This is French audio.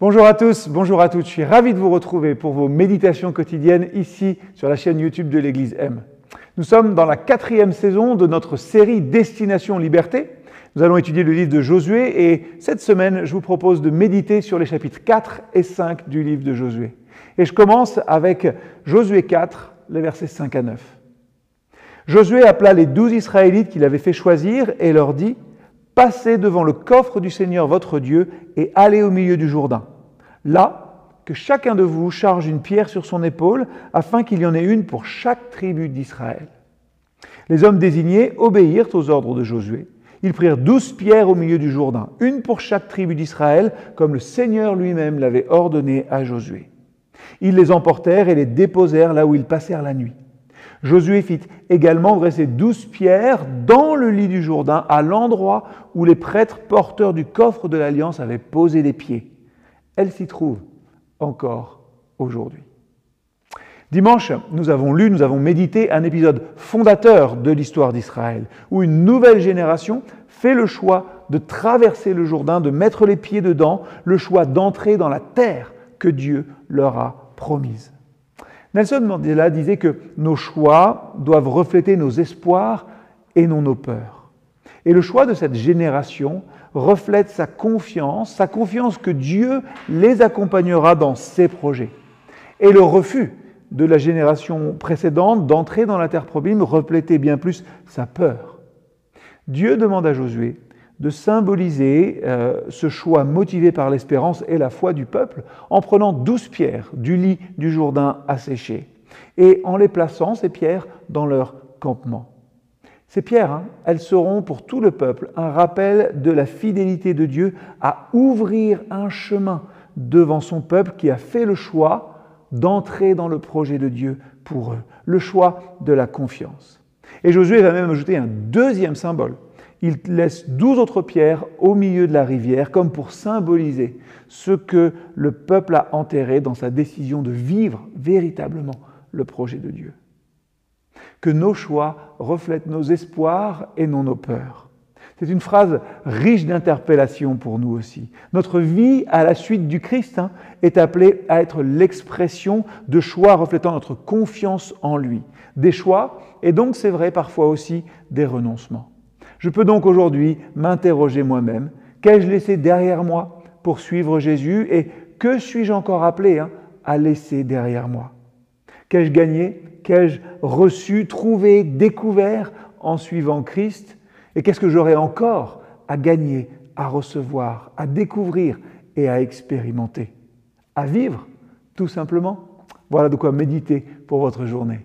Bonjour à tous, bonjour à toutes. Je suis ravi de vous retrouver pour vos méditations quotidiennes ici sur la chaîne YouTube de l'Église M. Nous sommes dans la quatrième saison de notre série Destination Liberté. Nous allons étudier le livre de Josué et cette semaine, je vous propose de méditer sur les chapitres 4 et 5 du livre de Josué. Et je commence avec Josué 4, les versets 5 à 9. Josué appela les douze Israélites qu'il avait fait choisir et leur dit Passez devant le coffre du Seigneur votre Dieu et allez au milieu du Jourdain. Là, que chacun de vous charge une pierre sur son épaule, afin qu'il y en ait une pour chaque tribu d'Israël. Les hommes désignés obéirent aux ordres de Josué. Ils prirent douze pierres au milieu du Jourdain, une pour chaque tribu d'Israël, comme le Seigneur lui-même l'avait ordonné à Josué. Ils les emportèrent et les déposèrent là où ils passèrent la nuit. Josué fit également dresser douze pierres dans le lit du Jourdain, à l'endroit où les prêtres porteurs du coffre de l'Alliance avaient posé les pieds. Elles s'y trouvent encore aujourd'hui. Dimanche, nous avons lu, nous avons médité un épisode fondateur de l'histoire d'Israël, où une nouvelle génération fait le choix de traverser le Jourdain, de mettre les pieds dedans, le choix d'entrer dans la terre que Dieu leur a promise. Nelson Mandela disait que nos choix doivent refléter nos espoirs et non nos peurs. Et le choix de cette génération reflète sa confiance, sa confiance que Dieu les accompagnera dans ses projets. Et le refus de la génération précédente d'entrer dans la terre promise reflétait bien plus sa peur. Dieu demande à Josué de symboliser euh, ce choix motivé par l'espérance et la foi du peuple en prenant douze pierres du lit du Jourdain asséché et en les plaçant, ces pierres, dans leur campement. Ces pierres, hein, elles seront pour tout le peuple un rappel de la fidélité de Dieu à ouvrir un chemin devant son peuple qui a fait le choix d'entrer dans le projet de Dieu pour eux, le choix de la confiance. Et Josué va même ajouter un deuxième symbole il laisse douze autres pierres au milieu de la rivière, comme pour symboliser ce que le peuple a enterré dans sa décision de vivre véritablement le projet de Dieu. Que nos choix reflètent nos espoirs et non nos peurs. C'est une phrase riche d'interpellation pour nous aussi. Notre vie à la suite du Christ hein, est appelée à être l'expression de choix reflétant notre confiance en lui. Des choix et donc c'est vrai parfois aussi des renoncements. Je peux donc aujourd'hui m'interroger moi-même, qu'ai-je laissé derrière moi pour suivre Jésus et que suis-je encore appelé hein, à laisser derrière moi? Qu'ai-je gagné? Qu'ai-je reçu, trouvé, découvert en suivant Christ? Et qu'est-ce que j'aurai encore à gagner, à recevoir, à découvrir et à expérimenter? À vivre, tout simplement. Voilà de quoi méditer pour votre journée.